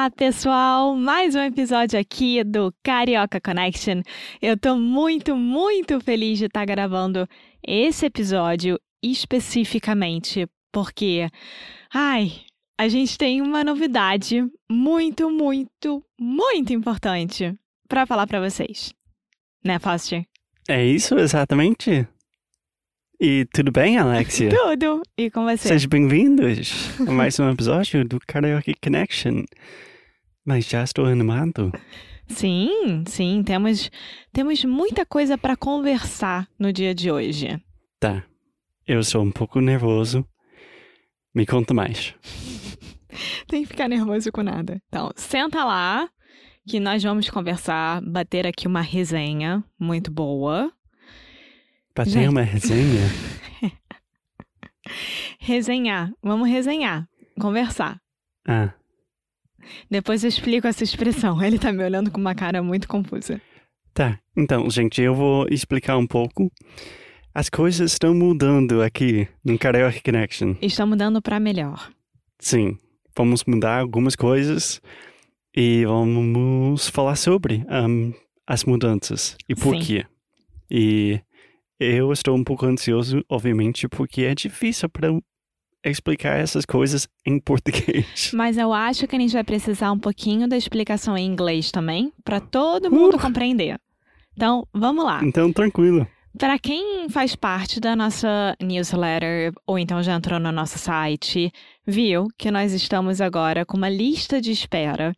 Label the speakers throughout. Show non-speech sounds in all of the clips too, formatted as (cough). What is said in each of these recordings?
Speaker 1: olá pessoal! Mais um episódio aqui do Carioca Connection. Eu tô muito, muito feliz de estar gravando esse episódio especificamente porque, ai, a gente tem uma novidade muito, muito, muito importante para falar para vocês. Né, Foster?
Speaker 2: É isso, exatamente. E tudo bem, Alexia? (laughs)
Speaker 1: Tudo! E com você?
Speaker 2: Sejam bem-vindos a mais um episódio do Karaoke Connection. Mas já estou animado.
Speaker 1: Sim, sim, temos, temos muita coisa para conversar no dia de hoje.
Speaker 2: Tá. Eu sou um pouco nervoso. Me conta mais. (laughs)
Speaker 1: Tem que ficar nervoso com nada. Então, senta lá que nós vamos conversar, bater aqui uma resenha muito boa.
Speaker 2: Bater uma resenha? (laughs)
Speaker 1: Resenhar. Vamos resenhar. Conversar.
Speaker 2: Ah,
Speaker 1: Depois eu explico essa expressão. Ele tá me olhando com uma cara muito confusa.
Speaker 2: tá. Então, gente, eu vou explicar um pouco. As coisas estão mudando aqui no Karaoke Connection.
Speaker 1: Está mudando para melhor.
Speaker 2: Sim, vamos mudar algumas coisas e vamos falar sobre ahm, as mudanças e por
Speaker 1: Sim.
Speaker 2: quê. E eu estou um pouco ansioso, obviamente, porque é difícil para explicar essas coisas em português. (laughs)
Speaker 1: Mas eu acho que a gente vai precisar um pouquinho da explicação em inglês também, para todo mundo
Speaker 2: Uh.
Speaker 1: compreender. Então, vamos lá.
Speaker 2: Então, tranquilo.
Speaker 1: Para quem faz parte da nossa newsletter ou então já entrou no nosso site, viu que nós estamos agora com uma lista de espera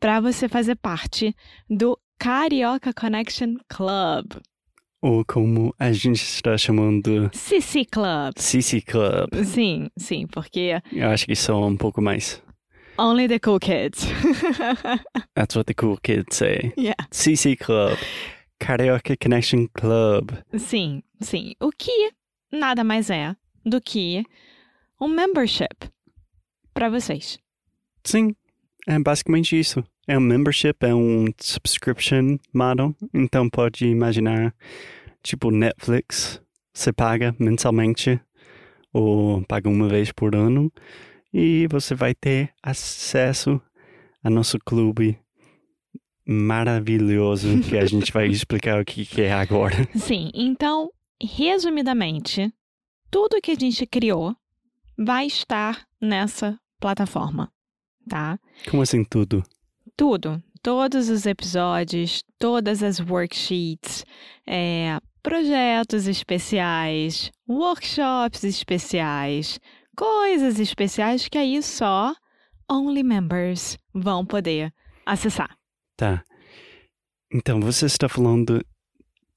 Speaker 1: para você fazer parte do Carioca Connection Club,
Speaker 2: Ou como a gente está chamando
Speaker 1: CC Club.
Speaker 2: CC Club.
Speaker 1: Sim, sim, porque
Speaker 2: Eu acho que são um pouco mais.
Speaker 1: only the cool kids. (laughs)
Speaker 2: That's what the cool kids say.
Speaker 1: yeah.
Speaker 2: CC Club. Karaoke Connection Club.
Speaker 1: Sim, sim. O que nada mais é do que um membership para vocês.
Speaker 2: Sim, é basicamente isso. É um membership, é um subscription model. Então pode imaginar, tipo Netflix, você paga mensalmente ou paga uma vez por ano e você vai ter acesso a nosso clube maravilhoso que a gente vai explicar o que que é agora. (laughs)
Speaker 1: Sim, então, resumidamente, tudo que a gente criou vai estar nessa plataforma, tá?
Speaker 2: Como assim tudo?
Speaker 1: Tudo, todos os episódios, todas as worksheets, é, projetos especiais, workshops especiais, coisas especiais que aí só only members vão poder acessar.
Speaker 2: Tá. Então você está falando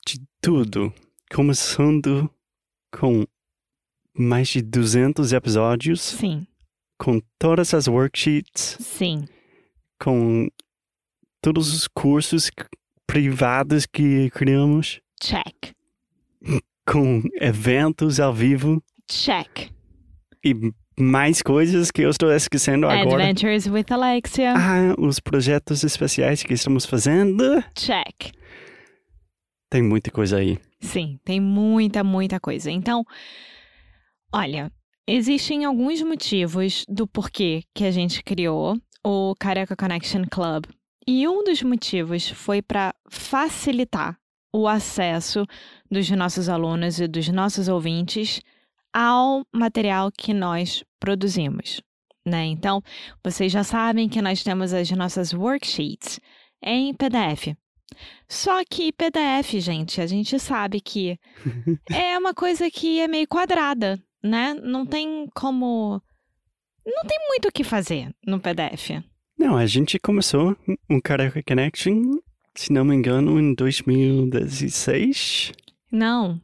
Speaker 2: de tudo, começando com mais de 200 episódios,
Speaker 1: Sim,
Speaker 2: com todas as worksheets,
Speaker 1: sim,
Speaker 2: com todos os cursos privados que criamos,
Speaker 1: check,
Speaker 2: com eventos ao vivo
Speaker 1: check.
Speaker 2: e mais coisas que eu estou esquecendo agora.
Speaker 1: Adventures with Alexia,
Speaker 2: Ah, os projetos especiais que estamos fazendo.
Speaker 1: check.
Speaker 2: Tem muita coisa aí.
Speaker 1: Sim, tem muita, muita coisa. Então, olha, existem alguns motivos do porquê que a gente criou o Careca Connection Club. E um dos motivos foi para facilitar o acesso dos nossos alunos e dos nossos ouvintes ao material que nós produzimos. Né? Então, vocês já sabem que nós temos as nossas worksheets em PDF. Só que PDF, gente, a gente sabe que (laughs) é uma coisa que é meio quadrada, né? Não tem como. Não tem muito o que fazer no PDF.
Speaker 2: Não, a gente começou um Karaoke Connection, se não me engano, em 2016.
Speaker 1: Não.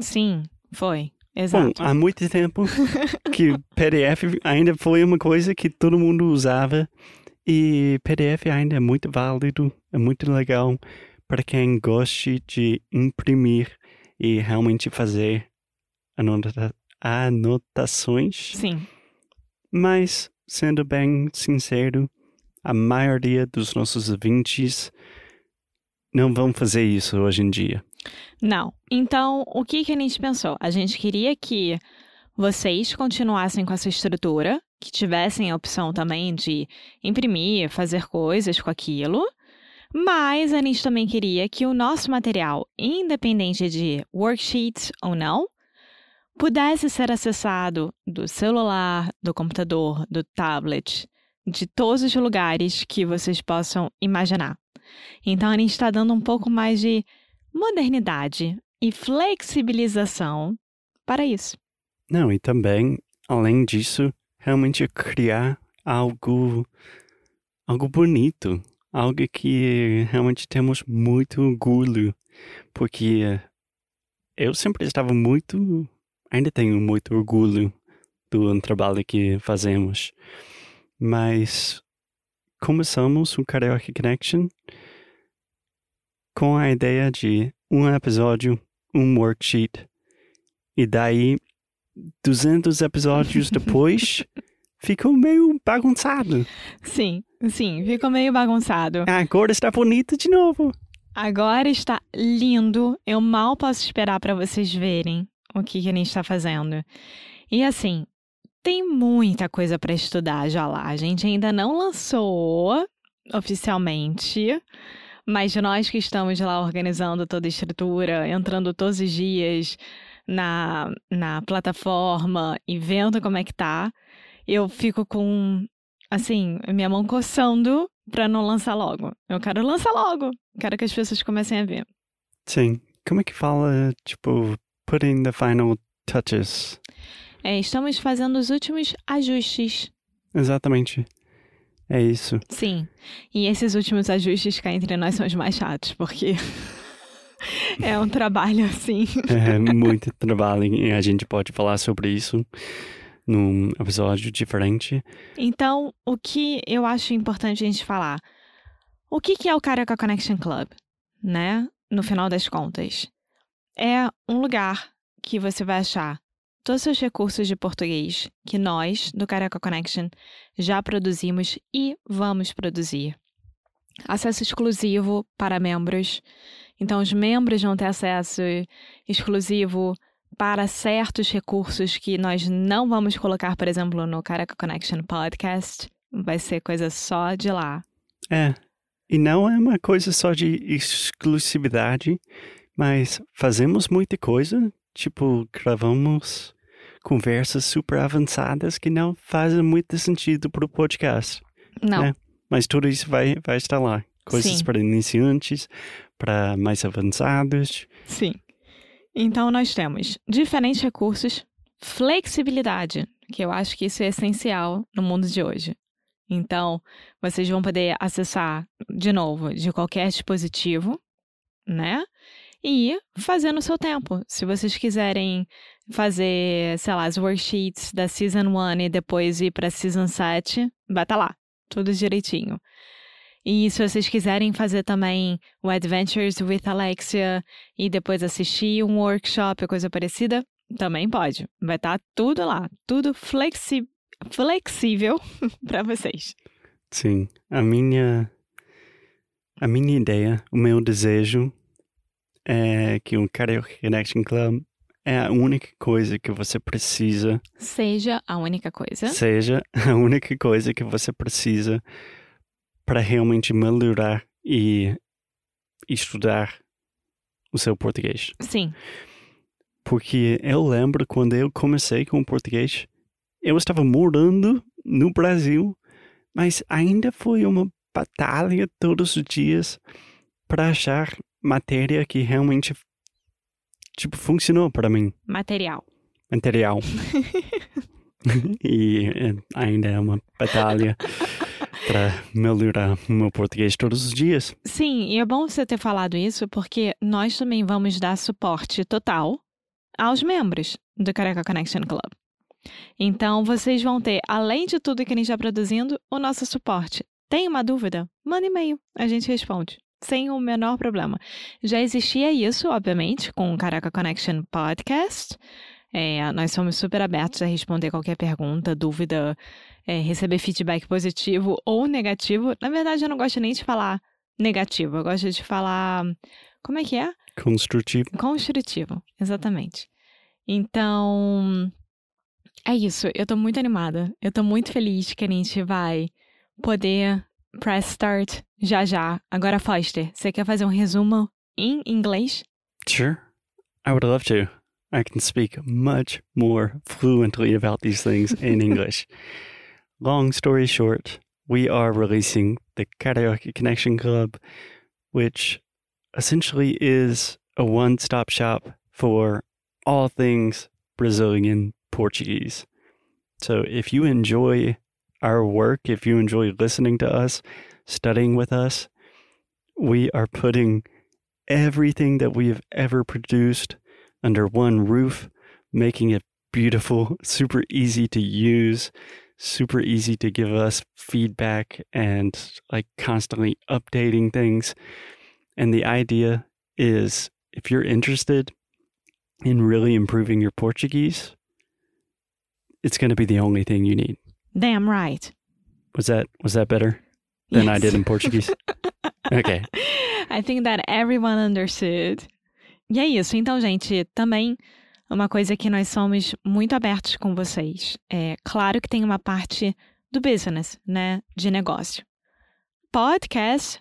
Speaker 1: Sim, foi. Exato.
Speaker 2: Bom, há muito tempo (laughs) que PDF ainda foi uma coisa que todo mundo usava e PDF ainda é muito válido, é muito legal para quem goste de imprimir e realmente fazer anota anotações.
Speaker 1: Sim.
Speaker 2: Mas, sendo bem sincero, a maioria dos nossos ouvintes não vão fazer isso hoje em dia.
Speaker 1: Não. Então, o que, que a gente pensou? A gente queria que vocês continuassem com essa estrutura, que tivessem a opção também de imprimir, fazer coisas com aquilo. Mas a gente também queria que o nosso material, independente de worksheets ou não, pudesse ser acessado do celular, do computador, do tablet, de todos os lugares que vocês possam imaginar. Então a gente está dando um pouco mais de modernidade e flexibilização para isso.
Speaker 2: Não, e também, além disso, realmente criar algo algo bonito, algo que realmente temos muito orgulho, porque eu sempre estava muito, ainda tenho muito orgulho do trabalho que fazemos. Mas começamos o Karaoke Connection com a ideia de um episódio, um worksheet. E daí, 200 episódios (laughs) depois, ficou meio bagunçado.
Speaker 1: Sim, sim, ficou meio bagunçado.
Speaker 2: Agora está bonito de novo.
Speaker 1: Agora está lindo. Eu mal posso esperar para vocês verem o que, que a gente está fazendo. E assim, tem muita coisa para estudar já lá. A gente ainda não lançou oficialmente, mas nós que estamos lá organizando toda a estrutura, entrando todos os dias na, na plataforma e vendo como é que tá, eu fico com, assim, minha mão coçando pra não lançar logo. Eu quero lançar logo. Quero que as pessoas comecem a ver.
Speaker 2: Sim. Como é que fala, tipo, putting the final touches?
Speaker 1: É, estamos fazendo os últimos ajustes.
Speaker 2: Exatamente. É isso.
Speaker 1: Sim. E esses últimos ajustes cá entre nós são os mais chatos, porque (laughs) é um trabalho assim.
Speaker 2: É muito trabalho e a gente pode falar sobre isso num episódio diferente.
Speaker 1: Então, o que eu acho importante a gente falar? O que, que é o Carioca Connection Club, né? No final das contas. É um lugar que você vai achar todos os recursos de português que nós, do Carioca Connection, já produzimos e vamos produzir. Acesso exclusivo para membros. Então, os membros vão ter acesso exclusivo para certos recursos que nós não vamos colocar, por exemplo, no Caraca Connection Podcast. Vai ser coisa só de lá.
Speaker 2: É. E não é uma coisa só de exclusividade, mas fazemos muita coisa. Tipo, gravamos conversas super avançadas que não fazem muito sentido para o podcast.
Speaker 1: Não.
Speaker 2: Né? Mas tudo isso vai, vai estar lá. Coisas para iniciantes, para mais avançados.
Speaker 1: Sim. Então, nós temos diferentes recursos, flexibilidade, que eu acho que isso é essencial no mundo de hoje. Então, vocês vão poder acessar, de novo, de qualquer dispositivo, né? E fazer no seu tempo. Se vocês quiserem fazer, sei lá, as worksheets da Season 1 e depois ir para Season 7, vai estar lá, tudo direitinho. E se vocês quiserem fazer também o Adventures with Alexia e depois assistir um workshop ou coisa parecida, também pode. Vai estar tudo lá, tudo flexi flexível (laughs) para vocês.
Speaker 2: Sim, a minha a minha ideia, o meu desejo é que o Karaoke Connection Club é a única coisa que você precisa,
Speaker 1: Seja a única coisa.
Speaker 2: seja a única coisa que você precisa para realmente melhorar e estudar o seu português.
Speaker 1: Sim,
Speaker 2: Porque eu lembro quando eu comecei com o português, eu estava morando no Brasil, mas ainda foi uma batalha todos os dias para achar matéria que realmente tipo funcionou para mim,
Speaker 1: Material.
Speaker 2: material. (laughs) e é, ainda é uma batalha para melhorar o meu português todos os dias.
Speaker 1: Sim, e é bom você ter falado isso porque nós também vamos dar suporte total aos membros do Careca Connection Club. Então, vocês vão ter, além de tudo que a gente está produzindo, o nosso suporte. Tem uma dúvida? Manda e-mail, a gente responde. Sem o menor problema. Já existia isso, obviamente, com o Caraca Connection Podcast. É, nós somos super abertos a responder qualquer pergunta, dúvida, é, receber feedback positivo ou negativo. Na verdade, eu não gosto nem de falar negativo, eu gosto de falar. Como é que é?
Speaker 2: Construtivo.
Speaker 1: Construtivo, exatamente. Então, é isso. Eu tô muito animada. Eu tô muito feliz que a gente vai poder press start já já. Agora, Foster, você quer fazer um resumo em inglês?
Speaker 2: Sure, I would love to. I can speak much more fluently about these things in (laughs) English. Long story short, we are releasing the Karaoke Connection Club, which essentially is a one stop shop for all things Brazilian Portuguese. So if you enjoy our work, if you enjoy listening to us, studying with us, we are putting everything that we have ever produced under one roof, making it beautiful, (laughs) super easy to use, super easy to give us feedback and like constantly updating things. And the idea is if you're interested in really improving your Portuguese, it's going to be the only thing you need.
Speaker 1: Damn right.
Speaker 2: Was that was that better than I
Speaker 1: Yes.
Speaker 2: did in Portuguese? (laughs) okay.
Speaker 1: I think that everyone understood. E é isso. Então, gente, também uma coisa que nós somos muito abertos com vocês. É claro que tem uma parte do business, né? De negócio. Podcast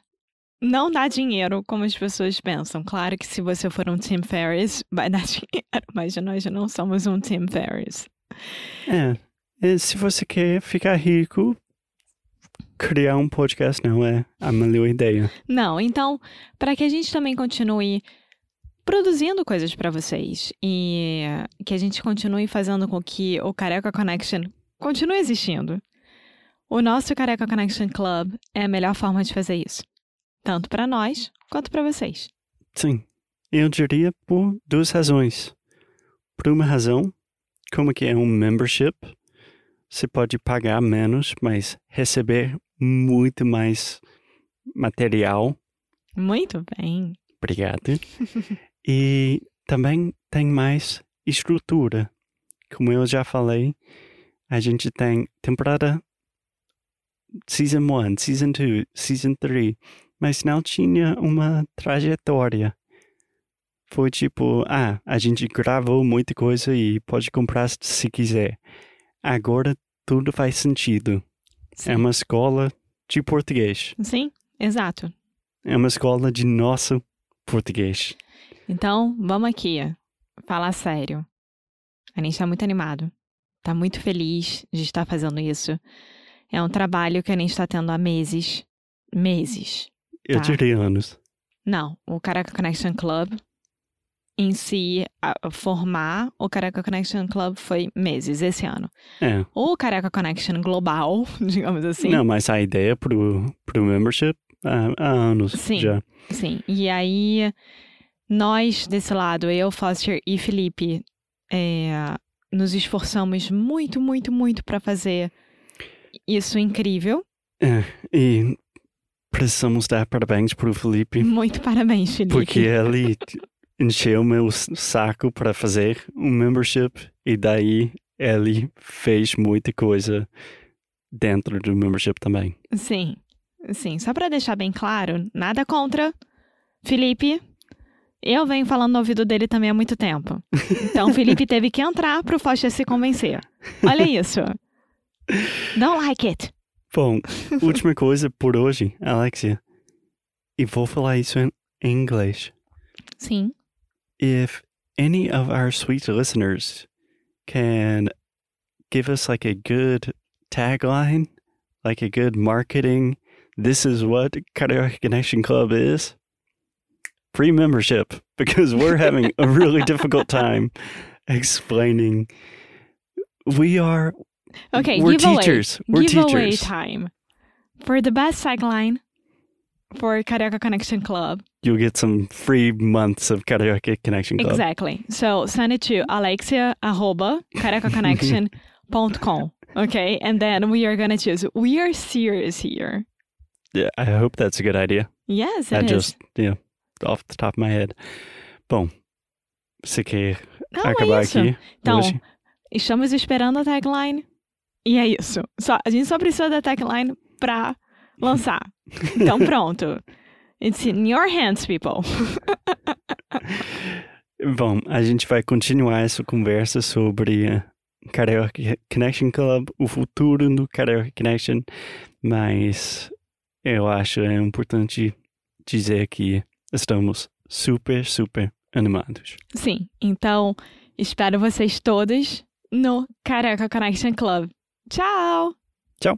Speaker 1: não dá dinheiro como as pessoas pensam. Claro que se você for um Tim Ferriss, vai dar (laughs) dinheiro, mas nós não somos um Tim Ferriss.
Speaker 2: É, se você quer ficar rico, criar um podcast não é a melhor ideia.
Speaker 1: Não, então, para que a gente também continue produzindo coisas para vocês e que a gente continue fazendo com que o Careca Connection continue existindo. O nosso Careca Connection Club é a melhor forma de fazer isso, tanto para nós quanto para vocês.
Speaker 2: Sim, eu diria por duas razões. Por uma razão, como que é um membership, você pode pagar menos, mas receber muito mais material.
Speaker 1: Muito bem.
Speaker 2: Obrigado. (laughs) e também tem mais estrutura. Como eu já falei, a gente tem temporada Season 1, Season 2, Season 3, mas não tinha uma trajetória. Foi tipo, ah, a gente gravou muita coisa e pode comprar se quiser. Agora tudo faz sentido.
Speaker 1: Sim,
Speaker 2: É uma escola de português.
Speaker 1: Sim, exato.
Speaker 2: É uma escola de nosso português.
Speaker 1: Então, vamos aqui, falar sério. A gente tá muito animado. Tá muito feliz de estar fazendo isso. É um trabalho que a gente está tendo há meses. Meses.
Speaker 2: Eu
Speaker 1: Tá.
Speaker 2: diria anos.
Speaker 1: Não, o Caraca Connection Club em si, a- formar o Caraca Connection Club foi meses esse ano.
Speaker 2: É.
Speaker 1: O Caraca Connection Global, (laughs) digamos assim.
Speaker 2: Não, mas a ideia pro, pro membership há, há anos
Speaker 1: Sim.
Speaker 2: já.
Speaker 1: Sim, e aí nós desse lado, eu, Foster e Felipe, é, nos esforçamos muito, muito, muito para fazer isso incrível.
Speaker 2: É, e precisamos dar parabéns pro Felipe,
Speaker 1: Muito parabéns, Felipe.
Speaker 2: porque ele (laughs) encheu meu saco para fazer um membership e daí ele fez muita coisa dentro do membership também.
Speaker 1: Sim, sim. Só para deixar bem claro, nada contra Felipe. Eu venho falando no ouvido dele também há muito tempo. Então, o (laughs) Felipe teve que entrar pro Foster se convencer. Olha isso. Don't like it.
Speaker 2: Bom, última coisa por hoje, Alexia. E vou falar isso em inglês.
Speaker 1: Sim.
Speaker 2: If any of our sweet listeners can give us like a good tagline, like a good marketing, this is what Karaoke Connection Club is, free membership (laughs) because we're having a really difficult time explaining. We are
Speaker 1: Okay,
Speaker 2: we're teachers. We're
Speaker 1: giveaway
Speaker 2: teachers.
Speaker 1: time. For the best tagline for Carioca Connection Club.
Speaker 2: You'll get some free months of Karaoke Connection Club.
Speaker 1: Exactly. So send it to alexia arroba cariocaconnection.com. Okay. And then we are going to choose. We are serious here.
Speaker 2: Yeah, I hope that's a good idea.
Speaker 1: Yes, it
Speaker 2: I
Speaker 1: is.
Speaker 2: just, yeah, off the top of my head. Bom, você quer
Speaker 1: Não, é
Speaker 2: acabar
Speaker 1: isso.
Speaker 2: aqui
Speaker 1: Então,
Speaker 2: hoje?
Speaker 1: estamos esperando a tagline. E é isso. Só, a gente só precisa da tagline pra lançar. Então (laughs) pronto. It's in your hands, people. (laughs)
Speaker 2: Bom, a gente vai continuar essa conversa sobre eh, Karaoke Connection Club, o futuro do Karaoke Connection, mas eu acho é importante dizer que estamos super, super animados.
Speaker 1: Sim. Então, espero vocês todos no Careca Connection Club. Tchau!
Speaker 2: Tchau.